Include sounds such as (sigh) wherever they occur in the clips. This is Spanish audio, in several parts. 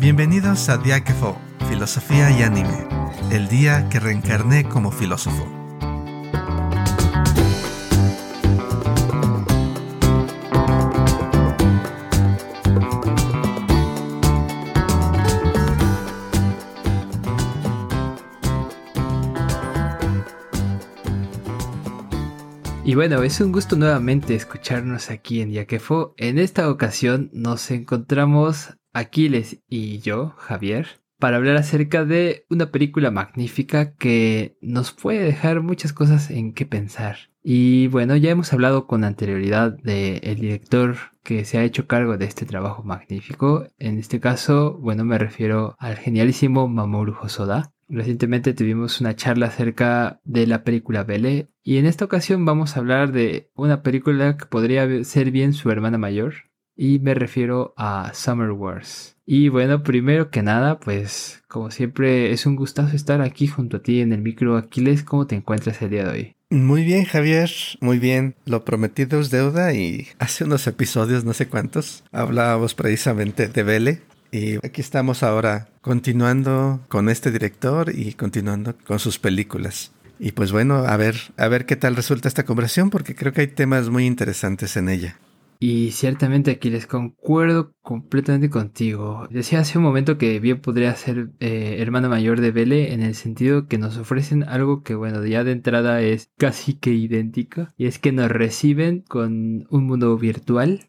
Bienvenidos a Diáquefo, Filosofía y Anime, el día que reencarné como filósofo. Y bueno, es un gusto nuevamente escucharnos aquí en Diáquefo. En esta ocasión nos encontramos Aquiles y yo, Javier, para hablar acerca de una película magnífica que nos puede dejar muchas cosas en qué pensar. Y bueno, ya hemos hablado con anterioridad del director que se ha hecho cargo de este trabajo magnífico. En este caso, bueno, me refiero al genialísimo Mamoru Hosoda. Recientemente tuvimos una charla acerca de la película Belle y en esta ocasión vamos a hablar de una película que podría ser bien su hermana mayor, y me refiero a Summer Wars. Y bueno, primero que nada, pues como siempre es un gustazo estar aquí junto a ti en el micro Aquiles. ¿Cómo te encuentras el día de hoy? Muy bien, Javier, muy bien. Lo prometido es deuda y (laughs) hace unos episodios, no sé cuántos, hablábamos precisamente de Vele. Y aquí estamos ahora continuando con este director y continuando con sus películas. Y pues bueno, a ver, a ver qué tal resulta esta conversación porque creo que hay temas muy interesantes en ella. Y ciertamente aquí les concuerdo completamente contigo. Decía hace un momento que bien podría ser eh, mayor de Belle en el sentido que nos ofrecen algo que bueno, ya de entrada es casi que idéntica. Y es que nos reciben con un mundo virtual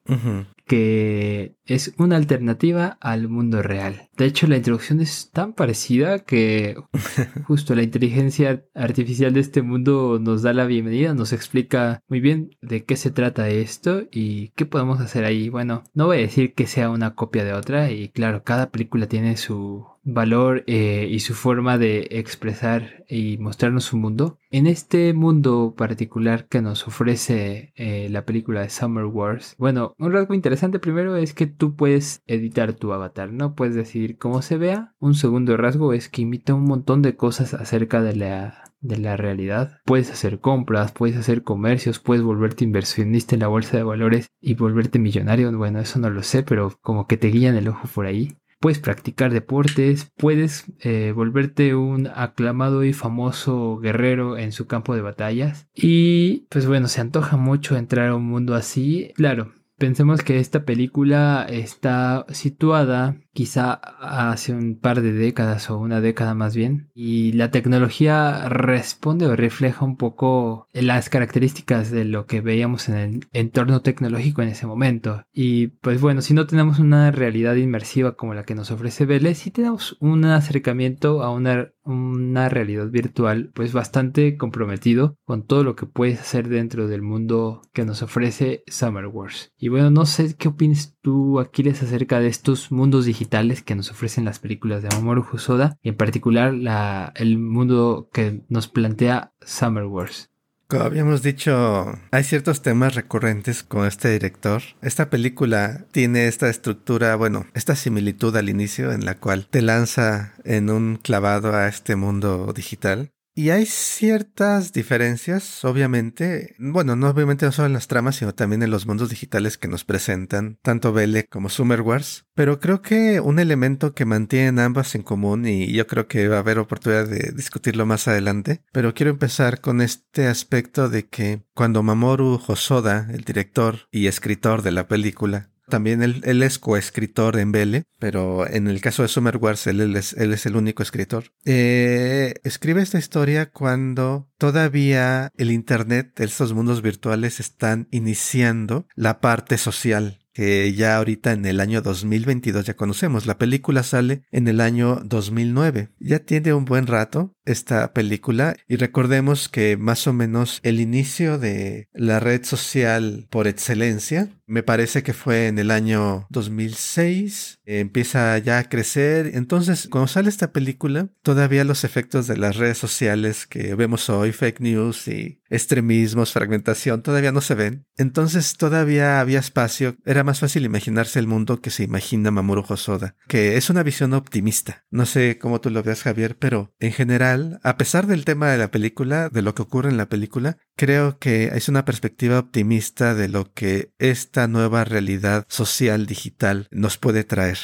que es una alternativa al mundo real. De hecho, la introducción es tan parecida que (laughs) justo la inteligencia artificial de este mundo nos da la bienvenida, nos explica muy bien de qué se trata esto y qué podemos hacer ahí. Bueno, no voy a decir que sea una copia de otra y claro, cada película tiene su valor eh, y su forma de expresar y mostrarnos su mundo. En este mundo particular que nos ofrece eh, la película de Summer Wars, bueno, un rasgo interesante primero es que tú puedes editar tu avatar, ¿no? Puedes decir cómo se vea. Un segundo rasgo es que imita un montón de cosas acerca de la de la realidad. Puedes hacer compras, puedes hacer comercios, puedes volverte inversionista en la bolsa de valores y volverte millonario. Bueno, eso no lo sé, pero como que te guían el ojo por ahí puedes practicar deportes, puedes eh, volverte un aclamado y famoso guerrero en su campo de batallas. Y pues bueno, se antoja mucho entrar a un mundo así. Claro, pensemos que esta película está situada quizá hace un par de décadas o una década más bien. Y la tecnología responde o refleja un poco las características de lo que veíamos en el entorno tecnológico en ese momento. Y pues bueno, si no tenemos una realidad inmersiva como la que nos ofrece Vélez, sí tenemos un acercamiento a una, una realidad virtual pues bastante comprometido con todo lo que puedes hacer dentro del mundo que nos ofrece Summer Wars. Y bueno, no sé qué opinas tú, Aquiles, acerca de estos mundos digitales que nos ofrecen las películas de Mamoru Hosoda y en particular la, el mundo que nos plantea Summer Wars. Como habíamos dicho, hay ciertos temas recurrentes con este director. Esta película tiene esta estructura, bueno, esta similitud al inicio en la cual te lanza en un clavado a este mundo digital y hay ciertas diferencias, obviamente, bueno, no obviamente no solo en las tramas, sino también en los mundos digitales que nos presentan, tanto Belle como Summer Wars, pero creo que un elemento que mantienen ambas en común, y yo creo que va a haber oportunidad de discutirlo más adelante, pero quiero empezar con este aspecto de que cuando Mamoru Hosoda, el director y escritor de la película, también él, es coescritor en Vele, pero en el caso de Summer Wars él, es, él es, el único escritor. Eh, escribe esta historia cuando todavía el Internet, estos mundos virtuales están iniciando la parte social que ya ahorita en el año 2022 ya conocemos. La película sale en el año 2009. Ya tiene un buen rato esta película y recordemos que más o menos el inicio de la red social por excelencia me parece que fue en el año 2006, empieza ya a crecer. Entonces, cuando sale esta película, todavía los efectos de las redes sociales que vemos hoy, fake news y extremismos, fragmentación, todavía no se ven. Entonces, todavía había espacio. Era más fácil imaginarse el mundo que se imagina Mamoru Hosoda, que es una visión optimista. No sé cómo tú lo veas, Javier, pero en general, a pesar del tema de la película, de lo que ocurre en la película, creo que es una perspectiva optimista de lo que esta nueva realidad social digital nos puede traer.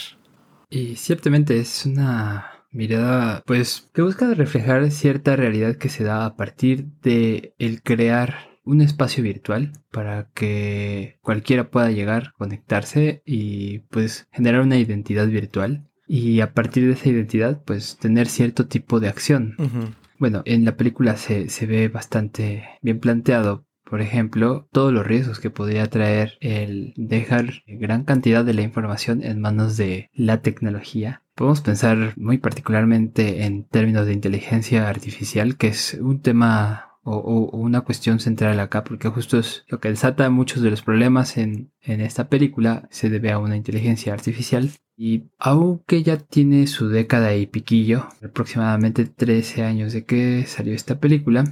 Y ciertamente es una mirada, pues, que busca reflejar cierta realidad que se da a partir de el crear un espacio virtual para que cualquiera pueda llegar, conectarse y pues generar una identidad virtual y a partir de esa identidad pues tener cierto tipo de acción. Bueno, en la película se, se ve bastante bien planteado por ejemplo, todos los riesgos que podría traer el dejar gran cantidad de la información en manos de la tecnología. Podemos pensar muy particularmente en términos de inteligencia artificial, que es un tema o, una cuestión central acá, porque justo es lo que desata muchos de los problemas en, en esta película, se debe a una inteligencia artificial. Y aunque ya tiene su década y piquillo, aproximadamente 13 años de que salió esta película,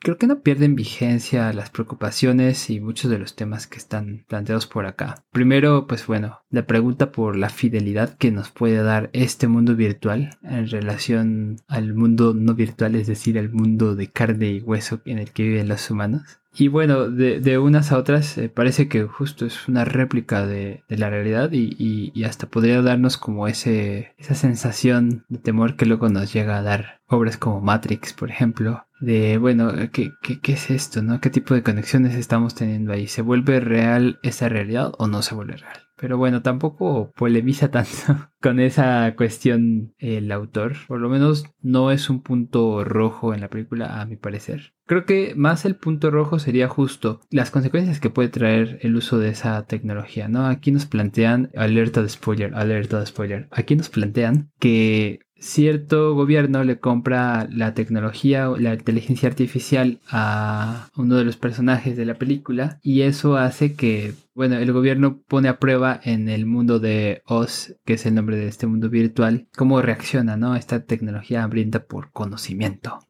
creo que no pierden vigencia las preocupaciones y muchos de los temas que están planteados por acá. Primero, pues bueno, la pregunta por la fidelidad que nos puede dar este mundo virtual en relación al mundo no virtual, es decir, al mundo de carne y hueso en el que viven los humanos. Y bueno, de, unas a otras eh, parece que justo es una réplica de, la realidad y, hasta podría darnos como ese, esa sensación de temor que luego nos llega a dar obras como Matrix, por ejemplo, de, bueno, ¿qué, qué, es esto? ¿no? ¿Qué tipo de conexiones estamos teniendo ahí? ¿Se vuelve real esa realidad o no se vuelve real? Pero bueno, tampoco polemiza (laughs) tanto con esa cuestión el autor. Por lo menos no es un punto rojo en la película, a mi parecer. Creo que más el punto rojo sería justo las consecuencias que puede traer el uso de esa tecnología, ¿no? Aquí nos plantean, alerta de spoiler, alerta de spoiler, aquí nos plantean que cierto gobierno le compra la tecnología o la inteligencia artificial a uno de los personajes de la película y eso hace que bueno, el gobierno pone a prueba en el mundo de Oz, que es el nombre de este mundo virtual, cómo reacciona, ¿no? Esta tecnología hambrienta por conocimiento.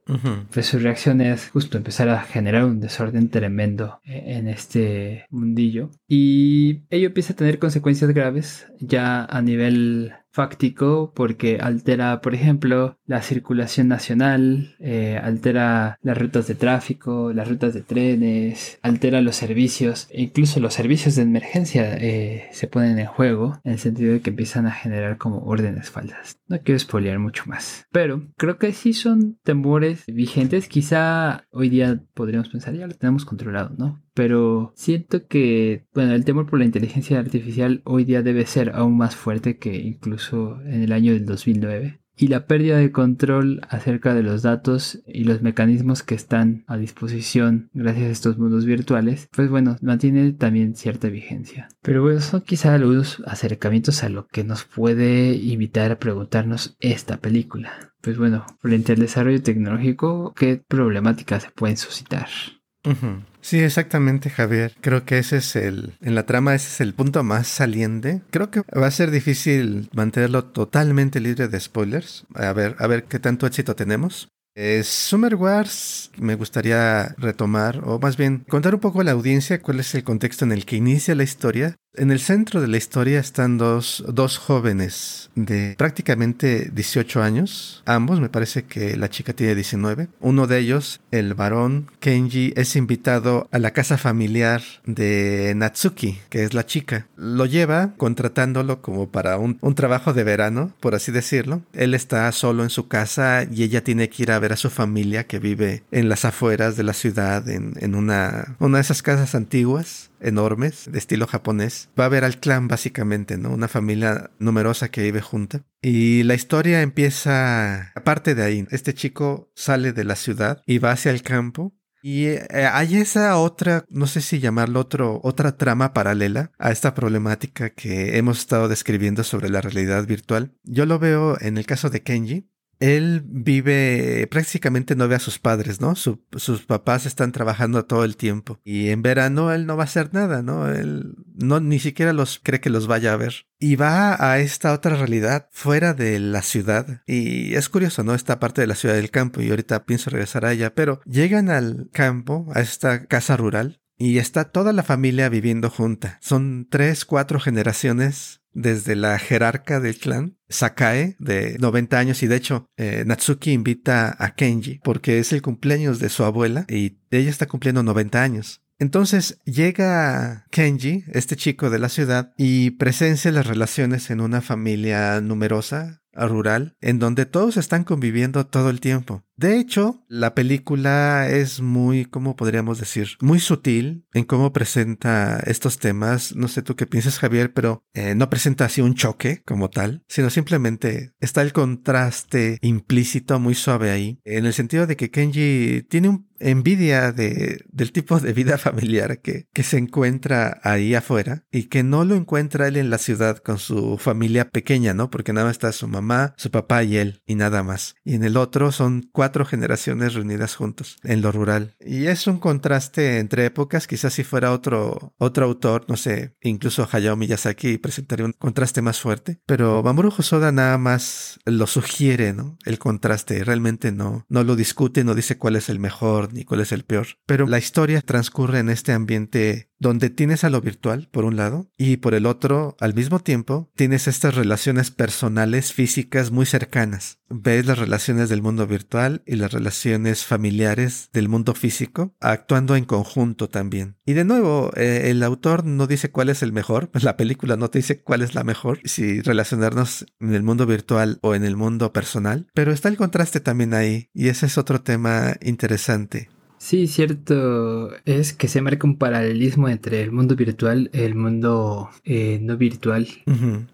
Pues su reacción es justo empezar a generar un desorden tremendo e-, en este mundillo. Y ello empieza a tener consecuencias graves ya a nivel fáctico porque altera, por ejemplo, la circulación nacional, eh, altera las rutas de tráfico, las rutas de trenes, altera los servicios, e incluso los servicios de emergencia eh, se ponen en juego en el sentido de que empiezan a generar como órdenes falsas. No quiero spoilear mucho más, pero creo que sí son temores vigentes. Quizá hoy día podríamos pensar ya lo tenemos controlado, ¿no? Pero siento que, bueno, el temor por la inteligencia artificial hoy día debe ser aún más fuerte que incluso en el año del 2009. Y la pérdida de control acerca de los datos y los mecanismos que están a disposición gracias a estos mundos virtuales, pues bueno, mantiene también cierta vigencia. Pero bueno, son quizá algunos acercamientos a lo que nos puede invitar a preguntarnos esta película. Pues bueno, frente al desarrollo tecnológico, ¿qué problemáticas se pueden suscitar? Sí, exactamente, Javier. Creo que ese es el, en la trama ese es el punto más saliente. Creo que va a ser difícil mantenerlo totalmente libre de spoilers. A ver, a ver qué tanto éxito tenemos. Eh, Summer Wars me gustaría retomar, o más bien contar un poco a la audiencia cuál es el contexto en el que inicia la historia en el centro de la historia están dos, dos, jóvenes de prácticamente 18 años. Ambos, me parece que la chica tiene 19. Uno de ellos, el varón Kenji, es invitado a la casa familiar de Natsuki, que es la chica. Lo lleva contratándolo como para un, un trabajo de verano, por así decirlo. Él está solo en su casa y ella tiene que ir a ver a su familia que vive en las afueras de la ciudad, en, en una, una de esas casas antiguas enormes de estilo japonés. Va a ver al clan básicamente, ¿no? Una familia numerosa que vive junta. Y la historia empieza aparte de ahí. Este chico sale de la ciudad y va hacia el campo y eh, hay esa otra, no sé si llamarlo otro, otra trama paralela a esta problemática que hemos estado describiendo sobre la realidad virtual. Yo lo veo en el caso de Kenji, él vive, prácticamente no ve a sus padres, ¿no? sus papás están trabajando todo el tiempo y en verano él no va a hacer nada, ¿no? Él no ni siquiera los cree que los vaya a ver. Y va a esta otra realidad fuera de la ciudad. Y es curioso, ¿no? Esta parte de la ciudad del campo y ahorita pienso regresar a ella, pero llegan al campo, a esta casa rural y está toda la familia viviendo junta. Son tres, cuatro generaciones desde la jerarca del clan, Sakae, de 90 años, y de hecho, eh, Natsuki invita a Kenji porque es el cumpleaños de su abuela y ella está cumpliendo 90 años. Entonces llega Kenji, este chico de la ciudad, y presencia las relaciones en una familia numerosa, rural, en donde todos están conviviendo todo el tiempo. De hecho, la película es muy, ¿cómo podríamos decir? Muy sutil en cómo presenta estos temas. No sé tú qué piensas, Javier, pero eh, no presenta así un choque como tal, sino simplemente está el contraste implícito muy suave ahí, en el sentido de que Kenji tiene envidia de, del tipo de vida (laughs) familiar que, que se encuentra ahí afuera y que no lo encuentra él en la ciudad con su familia pequeña, ¿no? Porque nada más está su mamá, su papá y él y nada más. Y en el otro son cuatro generaciones reunidas juntos en lo rural. Y es un contraste entre épocas, quizás si fuera otro, otro autor, no sé, incluso Hayao Miyazaki presentaría un contraste más fuerte, pero Mamoru Hosoda nada más lo sugiere, ¿no? El contraste, realmente no, no lo discute, no dice cuál es el mejor ni cuál es el peor, pero la historia transcurre en este ambiente donde tienes a lo virtual, por un lado, y por el otro, al mismo tiempo, tienes estas relaciones personales, físicas muy cercanas. Ves las relaciones del mundo virtual y las relaciones familiares del mundo físico actuando en conjunto también. Y de nuevo, eh, el autor no dice cuál es el mejor, (laughs) la película no te dice cuál es la mejor, si relacionarnos en el mundo virtual o en el mundo personal, pero está el contraste también ahí, y ese es otro tema interesante. Sí, cierto. Es que se marca un paralelismo entre el mundo virtual y el mundo eh, no virtual.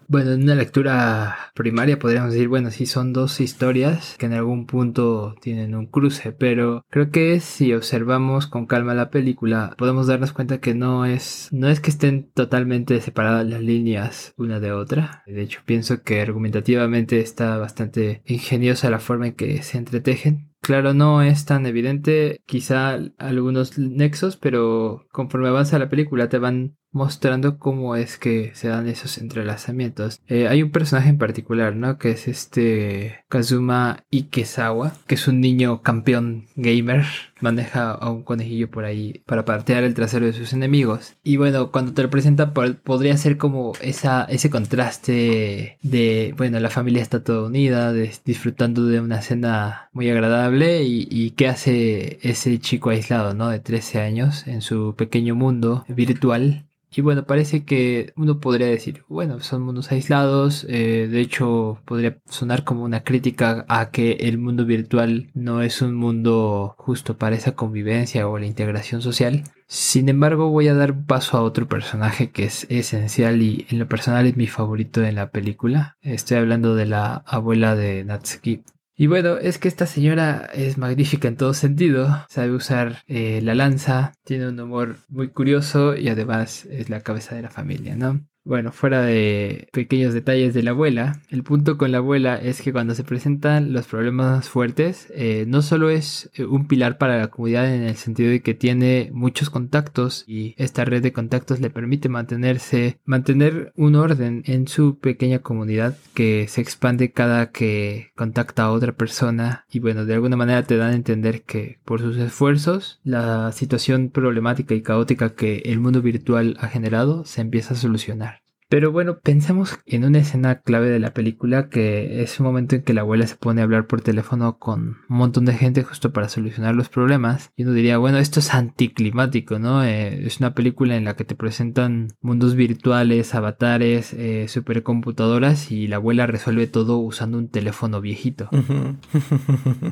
Bueno, en una lectura primaria podríamos decir, bueno, sí son dos historias que en algún punto tienen un cruce, pero creo que si observamos con calma la película, podemos darnos cuenta que no es, no es que estén totalmente separadas las líneas una de otra. De hecho, pienso que argumentativamente está bastante ingeniosa la forma en que se entretejen. Claro, no es tan evidente quizá algunos nexos, pero conforme avanza la película te van mostrando cómo es que se dan esos entrelazamientos. Eh, hay un personaje en particular, ¿no? Que es este Kazuma Ikesawa, que es un niño campeón gamer. Maneja a un conejillo por ahí para partear el trasero de sus enemigos. Y bueno, cuando te lo presenta podría ser como esa, ese contraste de, bueno, la familia está toda unida, disfrutando de una cena muy agradable y, y qué hace ese chico aislado, ¿no? De 13 años en su pequeño mundo virtual y bueno, parece que uno podría decir, bueno, son mundos aislados, eh, de hecho podría sonar como una crítica a que el mundo virtual no es un mundo justo para esa convivencia o la integración social. Sin embargo, voy a dar paso a otro personaje que es esencial y en lo personal es mi favorito en la película. Estoy hablando de la abuela de Natsuki, y bueno, es que esta señora es magnífica en todo sentido, sabe usar eh, la lanza, tiene un humor muy curioso y además es la cabeza de la familia, ¿no? Bueno, fuera de pequeños detalles de la abuela, el punto con la abuela es que cuando se presentan los problemas fuertes, eh, no solo es eh, un pilar para la comunidad en el sentido de que tiene muchos contactos y esta red de contactos le permite mantenerse, mantener un orden en su pequeña comunidad que se expande cada que contacta a otra persona y bueno, de alguna manera te dan a entender que por sus esfuerzos la situación problemática y caótica que el mundo virtual ha generado se empieza a solucionar. Pero bueno, pensemos en una escena clave de la película que es un momento en que la abuela se pone a hablar por teléfono con un montón de gente justo para solucionar los problemas. Y uno diría, bueno, esto es anticlimático, ¿no? Eh, es una película en la que te presentan mundos virtuales, avatares, eh, supercomputadoras y la abuela resuelve todo usando un teléfono viejito. (laughs)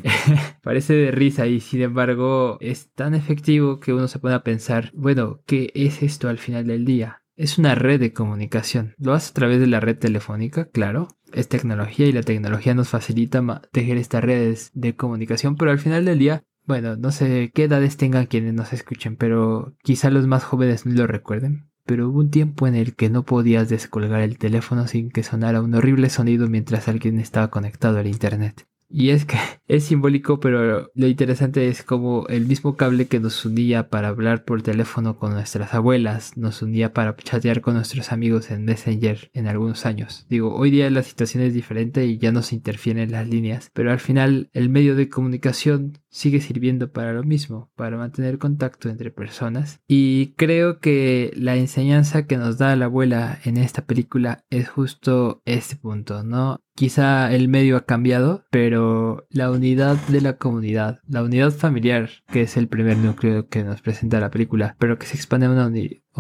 (laughs) Parece de risa y sin embargo es tan efectivo que uno se pone a pensar, bueno, ¿qué es esto al final del día? Es una red de comunicación. Lo hace a través de la red telefónica, claro. Es tecnología y la tecnología nos facilita tejer estas redes de comunicación, pero al final del día, bueno, no sé qué edades tengan quienes nos escuchen, pero quizá los más jóvenes lo recuerden. Pero hubo un tiempo en el que no podías descolgar el teléfono sin que sonara un horrible sonido mientras alguien estaba conectado al Internet. Y es que (laughs) es simbólico, pero lo interesante es como el mismo cable que nos unía para hablar por teléfono con nuestras abuelas, nos unía para chatear con nuestros amigos en Messenger en algunos años. Digo, hoy día la situación es diferente y ya no se interfieren las líneas, pero al final el medio de comunicación sigue sirviendo para lo mismo, para mantener contacto entre personas. Y creo que la enseñanza que nos da la abuela en esta película es justo este punto, ¿no? Quizá el medio ha cambiado, pero la unidad de la comunidad, la unidad familiar, que es el primer núcleo que nos presenta la película, pero que se expande a una,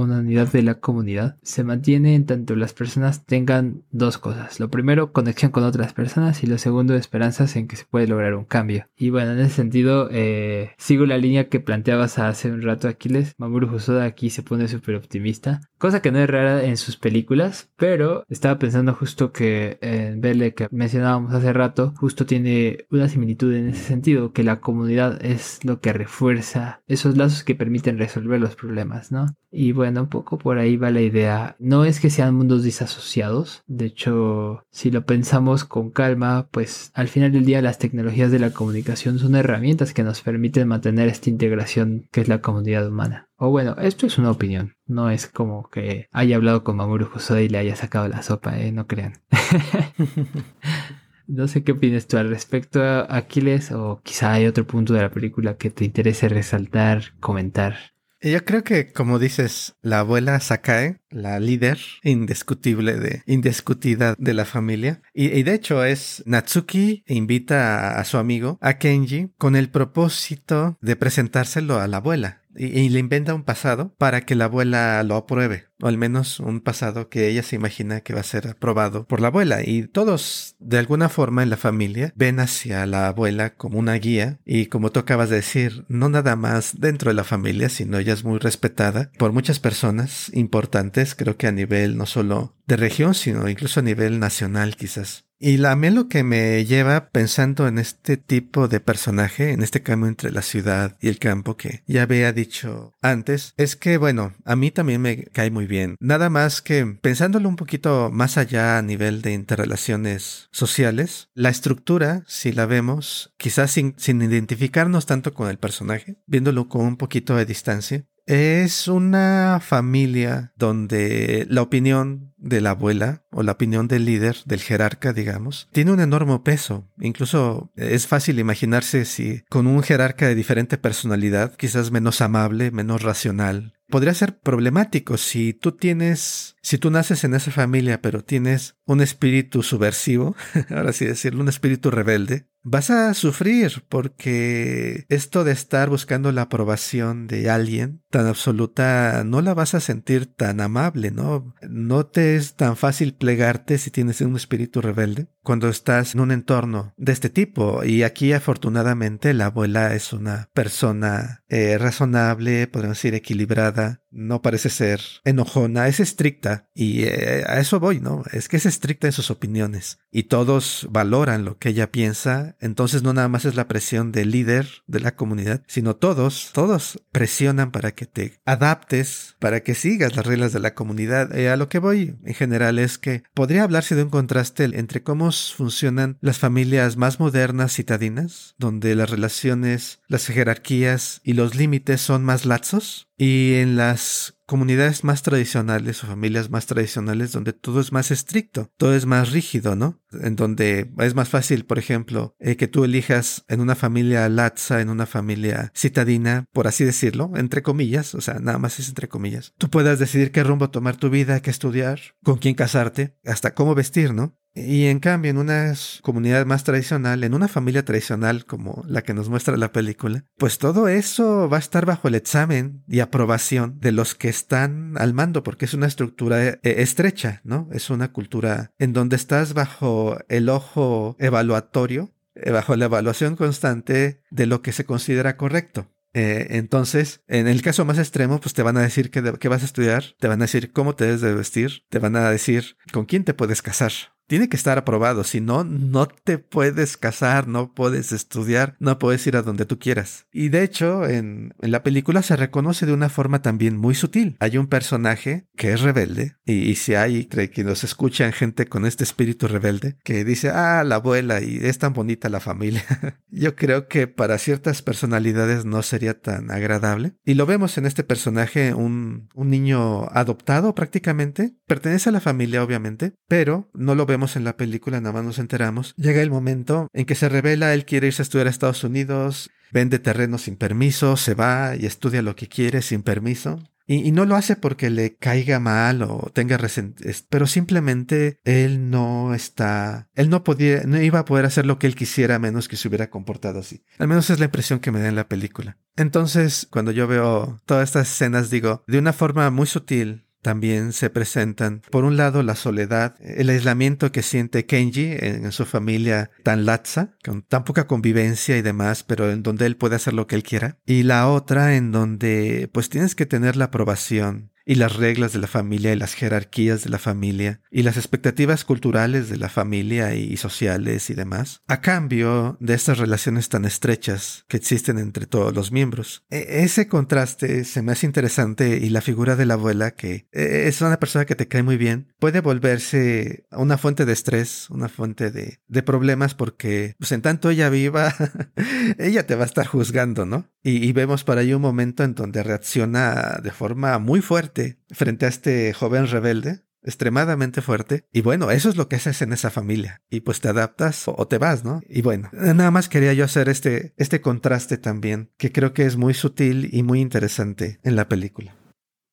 unidad de la comunidad, se mantiene en tanto las personas tengan dos cosas. Lo primero, conexión con otras personas y lo segundo, esperanzas en que se puede lograr un cambio. Y bueno, en ese sentido, eh, sigo la línea que planteabas hace un rato, Aquiles. Mamoru Hosoda aquí se pone súper optimista, cosa que no es rara en sus películas, pero estaba pensando justo que en Belle que mencionábamos hace rato, justo tiene una similitud en ese sentido, que la comunidad es lo que refuerza esos lazos que permiten resolver los problemas, ¿no? Y bueno, un poco por ahí va la idea. No es que sean mundos disasociados, de hecho, si lo pensamos con calma, pues al final del día las tecnologías de la comunicación son herramientas que nos permiten mantener esta integración que es la comunidad humana. O bueno, esto es una opinión. No es como que haya hablado con Mamoru Hosoda y le haya sacado la sopa, ¿eh? No crean. (laughs) no sé qué opinas tú al respecto, Aquiles, o quizá hay otro punto de la película que te interese resaltar, comentar. Yo creo que, como dices, la abuela Sakae, la líder indiscutible de, indiscutida de la familia, y, y de hecho es Natsuki invita a, a su amigo, a Kenji, con el propósito de presentárselo a la abuela y, le inventa un pasado para que la abuela lo apruebe, o al menos un pasado que ella se imagina que va a ser aprobado por la abuela. Y todos, de alguna forma en la familia, ven hacia la abuela como una guía y como tú acabas de decir, no nada más dentro de la familia, sino ella es muy respetada por muchas personas importantes, creo que a nivel no solo de región, sino incluso a nivel nacional quizás. Y la, mí lo que me lleva pensando en este tipo de personaje, en este cambio entre la ciudad y el campo que ya había dicho antes, es que bueno, a mí también me cae muy bien. Nada más que pensándolo un poquito más allá a nivel de interrelaciones sociales, la estructura, si la vemos, quizás sin, sin identificarnos tanto con el personaje, viéndolo con un poquito de distancia, es una familia donde la opinión de la abuela o la opinión del líder, del jerarca, digamos, tiene un enorme peso. Incluso es fácil imaginarse si con un jerarca de diferente personalidad, quizás menos amable, menos racional, podría ser problemático si tú tienes, si tú naces en esa familia, pero tienes un espíritu subversivo, (laughs) ahora sí decirlo, un espíritu rebelde, vas a sufrir porque esto de estar buscando la aprobación de alguien tan absoluta no la vas a sentir tan amable, ¿no? No te es tan fácil plegarte si tienes un espíritu rebelde cuando estás en un entorno de este tipo. Y aquí afortunadamente la abuela es una persona eh, razonable, podemos decir equilibrada, no parece ser enojona, es estricta y eh, a eso voy, ¿no? Es que es estricta en sus opiniones y todos valoran lo que ella piensa, entonces no nada más es la presión del líder de la comunidad, sino todos, todos presionan para que te adaptes, para que sigas las reglas de la comunidad. Eh, a lo que voy en general es que podría hablarse de un contraste entre cómo funcionan las familias más modernas citadinas, donde las relaciones, las jerarquías y los límites son más laxos, y en las comunidades más tradicionales o familias más tradicionales donde todo es más estricto, todo es más rígido, ¿no? En donde es más fácil, por ejemplo, eh, que tú elijas en una familia latza, en una familia citadina, por así decirlo, entre comillas, o sea, nada más es entre comillas. Tú puedas decidir qué rumbo tomar tu vida, qué estudiar, con quién casarte, hasta cómo vestir, ¿no? Y en cambio, en una comunidad más tradicional, en una familia tradicional como la que nos muestra la película, pues todo eso va a estar bajo el examen y aprobación de los que están al mando, porque es una estructura eh, estrecha, ¿no? Es una cultura en donde estás bajo el ojo evaluatorio, eh, bajo la evaluación constante de lo que se considera correcto. Eh, entonces, en el caso más extremo, pues te van a decir qué, vas a estudiar, te van a decir cómo te debes de vestir, te van a decir con quién te puedes casar, tiene que estar aprobado, si no, no te puedes casar, no puedes estudiar, no puedes ir a donde tú quieras. Y de hecho, en, la película se reconoce de una forma también muy sutil. Hay un personaje que es rebelde, y, si hay, cree que nos escuchan gente con este espíritu rebelde, que dice, ah, la abuela, y es tan bonita la familia. (laughs) Yo creo que para ciertas personalidades no sería tan agradable. Y lo vemos en este personaje, un, un niño adoptado prácticamente, pertenece a la familia obviamente, pero no lo vemos vemos en la película, nada más nos enteramos, llega el momento en que se revela, él quiere irse a estudiar a Estados Unidos, vende terreno sin permiso, se va y estudia lo que quiere sin permiso. Y, no lo hace porque le caiga mal o tenga resentimiento, pero simplemente él no está, él no podía, no iba a poder hacer lo que él quisiera a menos que se hubiera comportado así. Al menos es la impresión que me da en la película. Entonces, cuando yo veo todas estas escenas, digo, de una forma muy sutil, también se presentan, por un lado, la soledad, el aislamiento que siente Kenji en, su familia tan latza, con tan poca convivencia y demás, pero en donde él puede hacer lo que él quiera. Y la otra en donde pues tienes que tener la aprobación y las reglas de la familia y las jerarquías de la familia y las expectativas culturales de la familia y sociales y demás, a cambio de estas relaciones tan estrechas que existen entre todos los miembros. E, ese contraste se me hace interesante y la figura de la abuela, que e, es una persona que te cae muy bien, puede volverse una fuente de estrés, una fuente de, problemas porque pues en tanto ella viva, (laughs) ella te va a estar juzgando, ¿no? Y, y vemos por ahí un momento en donde reacciona de forma muy fuerte frente a este joven rebelde, extremadamente fuerte. Y bueno, eso es lo que haces en esa familia. Y pues te adaptas o te vas, ¿no? Y bueno, nada más quería yo hacer este, este contraste también, que creo que es muy sutil y muy interesante en la película.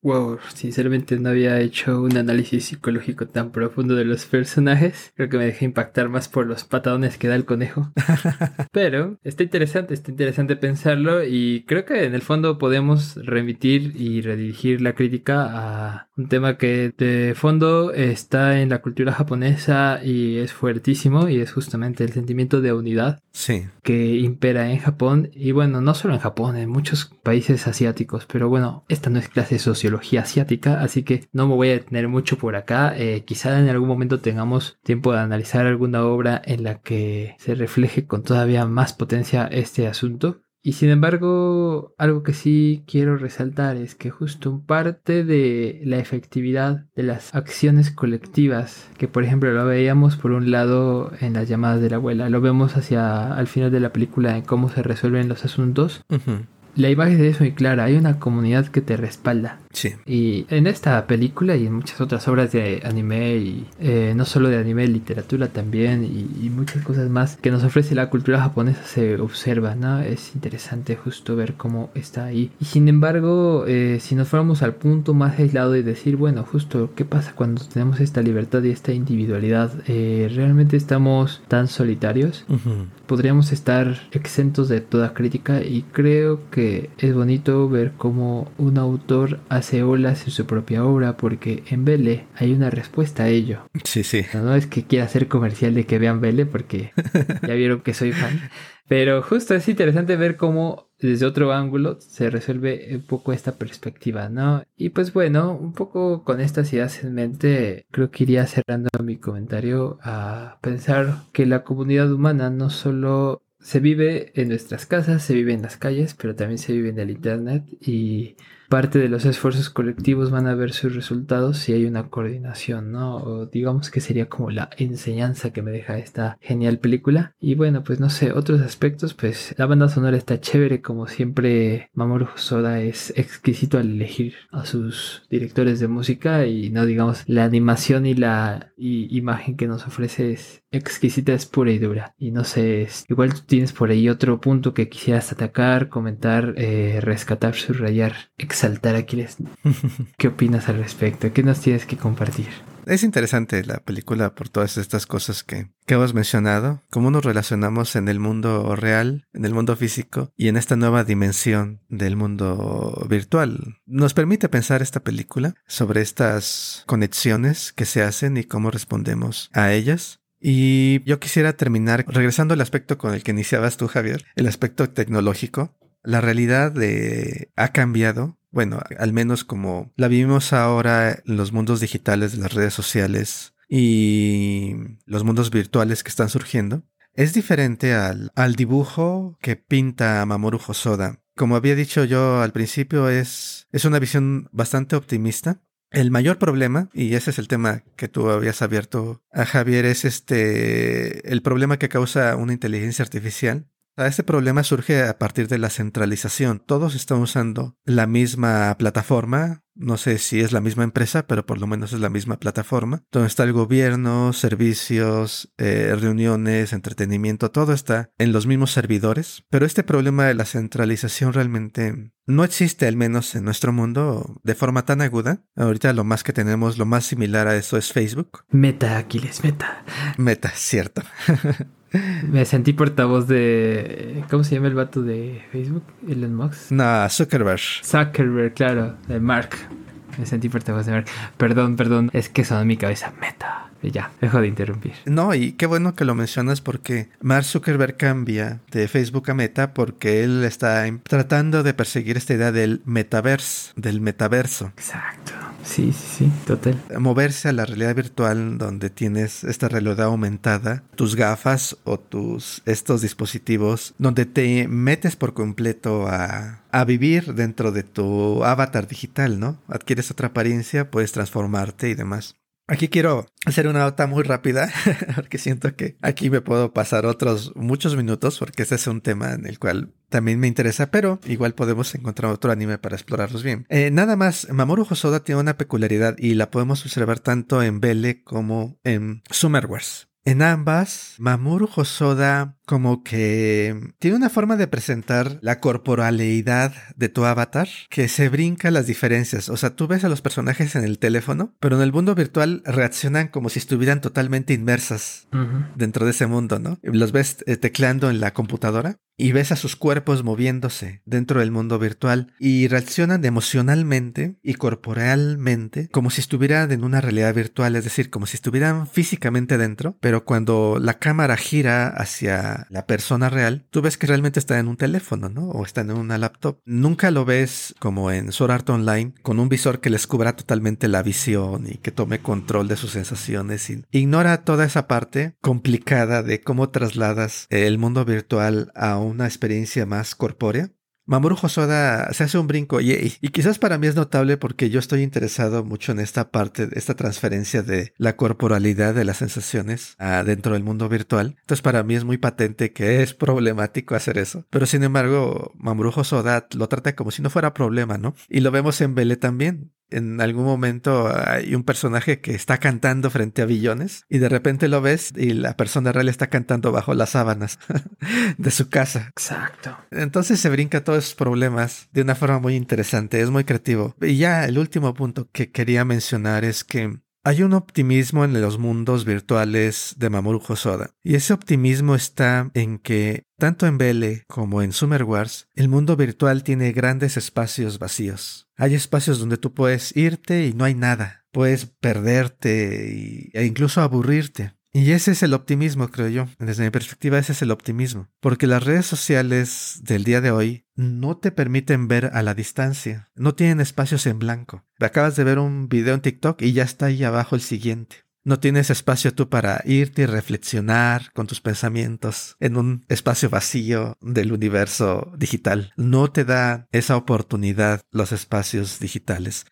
Wow, sinceramente no había hecho un análisis psicológico tan profundo de los personajes. Creo que me dejé impactar más por los patadones que da el conejo. (laughs) Pero está interesante, está interesante pensarlo y creo que en el fondo podemos remitir y redirigir la crítica a un tema que de fondo está en la cultura japonesa y es fuertísimo y es justamente el sentimiento de unidad sí. que impera en Japón y bueno, no solo en Japón, en muchos países asiáticos, pero bueno, esta no es clase social asiática, así que no me voy a detener mucho por acá. Eh, quizá en algún momento tengamos tiempo de analizar alguna obra en la que se refleje con todavía más potencia este asunto. Y sin embargo, algo que sí quiero resaltar es que justo parte de la efectividad de las acciones colectivas, que por ejemplo lo veíamos por un lado en las llamadas de la abuela, lo vemos hacia al final de la película en cómo se resuelven los asuntos, la imagen es muy clara, hay una comunidad que te respalda. Sí. Y en esta película y en muchas otras obras de anime, y eh, no solo de anime, literatura también, y, muchas cosas más que nos ofrece la cultura japonesa se observa, ¿no? Es interesante justo ver cómo está ahí. Y sin embargo, eh, si nos fuéramos al punto más aislado y decir, bueno, justo, ¿qué pasa cuando tenemos esta libertad y esta individualidad? Eh, ¿Realmente estamos tan solitarios? Podríamos estar exentos de toda crítica y creo que es bonito ver cómo un autor hace olas en su propia obra porque en Vele hay una respuesta a ello. Sí, sí. No, es que quiera hacer comercial de que vean Vele porque (laughs) ya vieron que soy fan. Pero justo es interesante ver cómo desde otro ángulo se resuelve un poco esta perspectiva, ¿no? Y pues bueno, un poco con estas ideas en mente, creo que iría cerrando mi comentario a pensar que la comunidad humana no solo se vive en nuestras casas, se vive en las calles, pero también se vive en el Internet y parte de los esfuerzos colectivos van a ver sus resultados si hay una coordinación, ¿no? Digamos que sería como la enseñanza que me deja esta genial película. Y bueno, pues no sé, otros aspectos, pues la banda sonora está chévere, como siempre Mamoru Hosoda es exquisito al elegir a sus directores de música y no digamos la animación y la imagen que nos ofrece es exquisita, es pura y dura. Y no sé, igual tú tienes por ahí otro punto que quisieras atacar, comentar, eh, rescatar, subrayar, saltar Aquiles. (laughs) ¿Qué opinas al respecto? ¿Qué nos tienes que compartir? Es interesante la película por todas estas cosas que, que hemos mencionado, cómo nos relacionamos en el mundo real, en el mundo físico y en esta nueva dimensión del mundo virtual. Nos permite pensar esta película sobre estas conexiones que se hacen y cómo respondemos a ellas. Y yo quisiera terminar regresando al aspecto con el que iniciabas tú, Javier, el aspecto tecnológico. La realidad de, ha cambiado bueno, al menos como la vivimos ahora en los mundos digitales las redes sociales y los mundos virtuales que están surgiendo, es diferente al, al dibujo que pinta Mamoru Hosoda. Como había dicho yo al principio, es, es una visión bastante optimista. El mayor problema, y ese es el tema que tú habías abierto a Javier, es este, el problema que causa una inteligencia artificial este problema surge a partir de la centralización. Todos están usando la misma plataforma, no sé si es la misma empresa, pero por lo menos es la misma plataforma, donde está el gobierno, servicios, eh, reuniones, entretenimiento, todo está en los mismos servidores. Pero este problema de la centralización realmente no existe, al menos en nuestro mundo, de forma tan aguda. Ahorita lo más que tenemos, lo más similar a eso es Facebook. Meta, Aquiles, meta. Meta, cierto. (laughs) Me sentí portavoz de. ¿Cómo se llama el vato de Facebook? Elon Musk. No, Zuckerberg. Zuckerberg, claro, de Mark. Me sentí portavoz de Mark. Perdón, perdón, es que sonó en mi cabeza meta. Y ya, dejo de interrumpir. No, y qué bueno que lo mencionas porque Mark Zuckerberg cambia de Facebook a Meta porque él está tratando de perseguir esta idea del metaverse, del metaverso. Exacto. Sí, sí, sí, total. Moverse a la realidad virtual donde tienes esta realidad aumentada, tus gafas o tus estos dispositivos, donde te metes por completo a, a vivir dentro de tu avatar digital, ¿no? Adquieres otra apariencia, puedes transformarte y demás. Aquí quiero hacer una nota muy rápida, (laughs) porque siento que aquí me puedo pasar otros muchos minutos, porque este es un tema en el cual también me interesa, pero igual podemos encontrar otro anime para explorarlos bien. Eh, nada más, Mamoru Hosoda tiene una peculiaridad y la podemos observar tanto en Belle como en Summerwars. En ambas, Mamoru Hosoda como que tiene una forma de presentar la corporalidad de tu avatar que se brinca las diferencias. O sea, tú ves a los personajes en el teléfono, pero en el mundo virtual reaccionan como si estuvieran totalmente inmersas dentro de ese mundo, ¿no? Los ves eh, tecleando en la computadora y ves a sus cuerpos moviéndose dentro del mundo virtual y reaccionan emocionalmente y corporalmente como si estuvieran en una realidad virtual, es decir, como si estuvieran físicamente dentro, pero cuando la cámara gira hacia la, persona real, tú ves que realmente está en un teléfono, ¿no? O está en una laptop. Nunca lo ves como en Sword Art Online, con un visor que les cubra totalmente la visión y que tome control de sus sensaciones. ignora toda esa parte complicada de cómo trasladas el mundo virtual a una experiencia más corpórea. Mamoru Hosoda se hace un brinco y, quizás para mí es notable porque yo estoy interesado mucho en esta parte, esta transferencia de la corporalidad de las sensaciones ah, dentro del mundo virtual. Entonces para mí es muy patente que es problemático hacer eso. Pero sin embargo, Mamoru Hosoda lo trata como si no fuera problema, ¿no? Y lo vemos en Bele también en algún momento hay un personaje que está cantando frente a billones y de repente lo ves y la persona real está cantando bajo las sábanas (laughs) de su casa. Exacto. Entonces se brinca todos esos problemas de una forma muy interesante, es muy creativo. Y ya el último punto que quería mencionar es que hay un optimismo en los mundos virtuales de Mamoru Hosoda, y ese optimismo está en que, tanto en Belle como en Summer Wars, el mundo virtual tiene grandes espacios vacíos. Hay espacios donde tú puedes irte y no hay nada, puedes perderte e incluso aburrirte. Y ese es el optimismo, creo yo. Desde mi perspectiva, ese es el optimismo. Porque las redes sociales del día de hoy no te permiten ver a la distancia. No tienen espacios en blanco. Acabas de ver un video en TikTok y ya está ahí abajo el siguiente. No tienes espacio tú para irte y reflexionar con tus pensamientos en un espacio vacío del universo digital. No te da esa oportunidad los espacios digitales.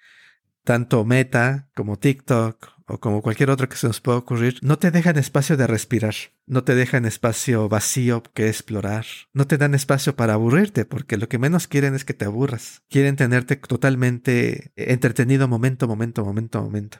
Tanto Meta como TikTok o como cualquier otro que se nos pueda ocurrir, no te dejan espacio de respirar, no te dejan espacio vacío que explorar, no te dan espacio para aburrirte, porque lo que menos quieren es que te aburras. Quieren tenerte totalmente entretenido momento, momento, momento, momento.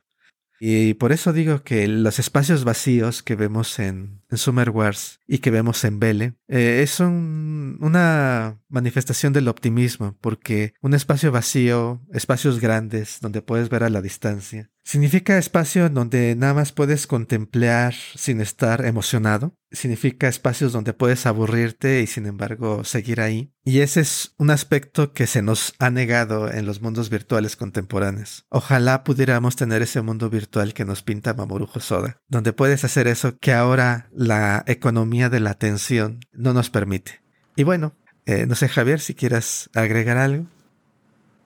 Y por eso digo que los espacios vacíos que vemos en, Summer Wars y que vemos en Belle eh, es una manifestación del optimismo, porque un espacio vacío, espacios grandes donde puedes ver a la distancia, Significa espacio en donde nada más puedes contemplar sin estar emocionado. Significa espacios donde puedes aburrirte y sin embargo seguir ahí. Y ese es un aspecto que se nos ha negado en los mundos virtuales contemporáneos. Ojalá pudiéramos tener ese mundo virtual que nos pinta Mamoru Hosoda, donde puedes hacer eso que ahora la economía de la atención no nos permite. Y bueno, eh, no sé Javier si quieras agregar algo.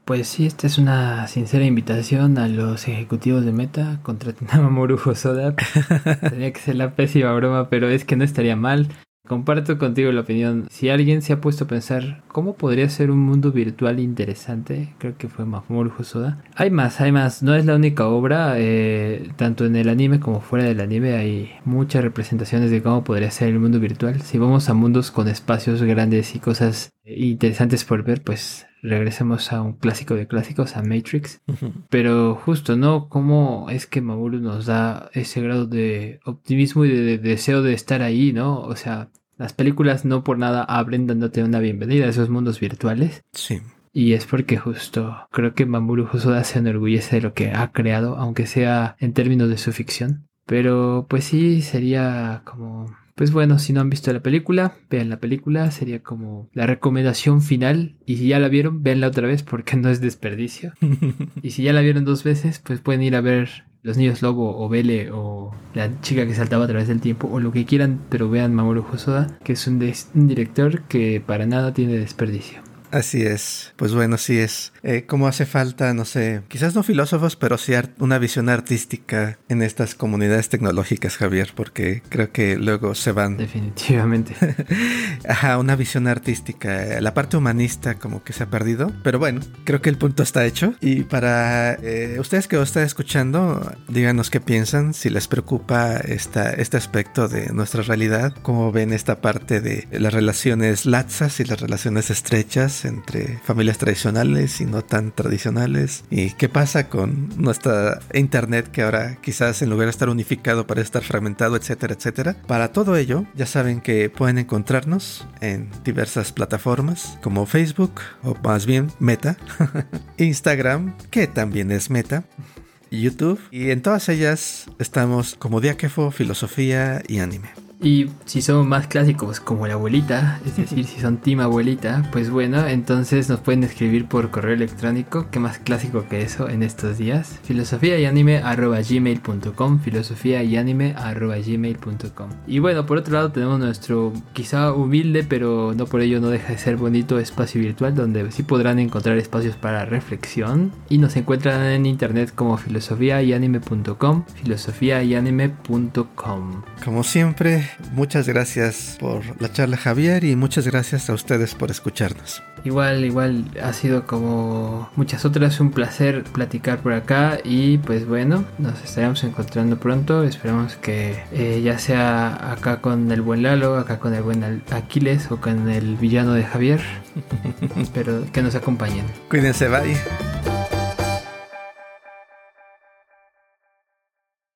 Pues sí, esta es una sincera invitación a los ejecutivos de Meta contra Mamoru Hosoda. (laughs) Tenía que ser la pésima broma, pero es que no estaría mal. Comparto contigo la opinión. Si alguien se ha puesto a pensar cómo podría ser un mundo virtual interesante, creo que fue Mamoru Hosoda. Hay más, hay más. No es la única obra. Eh, tanto en el anime como fuera del anime hay muchas representaciones de cómo podría ser el mundo virtual. Si vamos a mundos con espacios grandes y cosas interesantes por ver, pues regresemos a un clásico de clásicos, a Matrix. Pero justo, ¿no? ¿Cómo es que Mamoru nos da ese grado de optimismo y de, deseo de estar ahí, ¿no? O sea, las películas no por nada abren dándote una bienvenida a esos mundos virtuales. Sí. Y es porque justo creo que Mamoru Hosoda se enorgullece de lo que ha creado, aunque sea en términos de su ficción. Pero pues sí, sería como pues bueno, si no han visto la película, vean la película, sería como la recomendación final. Y si ya la vieron, véanla otra vez porque (laughs) no es desperdicio. (laughs) y si ya la vieron dos veces, pues pueden ir a ver Los Niños Lobo o Bele o La chica que saltaba a través del tiempo o lo que quieran, pero vean Mamoru Hosoda, que es un director que para nada tiene desperdicio. Así es. Pues bueno, sí es. Eh, como hace falta, no sé, quizás no filósofos, pero sí una visión artística en estas comunidades tecnológicas, Javier, porque creo que luego se van. Definitivamente. (laughs) Ajá, una visión artística. La parte humanista como que se ha perdido. Pero bueno, creo que el punto está hecho. Y para eh, ustedes que os están escuchando, díganos qué piensan, si les preocupa esta, este aspecto de nuestra realidad, cómo ven esta parte de las relaciones latzas y las relaciones estrechas entre familias tradicionales y no tan tradicionales. ¿Y qué pasa con nuestra internet que ahora quizás en lugar de estar unificado para estar fragmentado, etcétera, etcétera? Para todo ello, ya saben que pueden encontrarnos en diversas plataformas como Facebook o más bien Meta, (laughs) Instagram, que también es Meta. YouTube y en todas ellas estamos como Diáquefo, Filosofía y Anime. Y si son más clásicos como la abuelita, es decir, si son team abuelita, pues bueno, entonces nos pueden escribir por correo electrónico, ¿qué más clásico que eso en estos días? Filosofía y anime arroba gmail.com, filosofía y anime arroba gmail.com. Y bueno, por otro lado tenemos nuestro quizá humilde, pero no por ello no deja de ser bonito espacio virtual donde sí podrán encontrar espacios para reflexión y nos encuentran en internet como filosofía y anime.com, filosofía y anime.com. Como siempre, muchas gracias por la charla Javier y muchas gracias a ustedes por escucharnos. Igual, igual ha sido como muchas otras un placer platicar por acá y pues bueno, nos estaremos encontrando pronto. Esperamos que eh, ya sea acá con el buen Lalo, acá con el buen Aquiles o con el villano de Javier, (laughs) pero que nos acompañen. Cuídense, bye.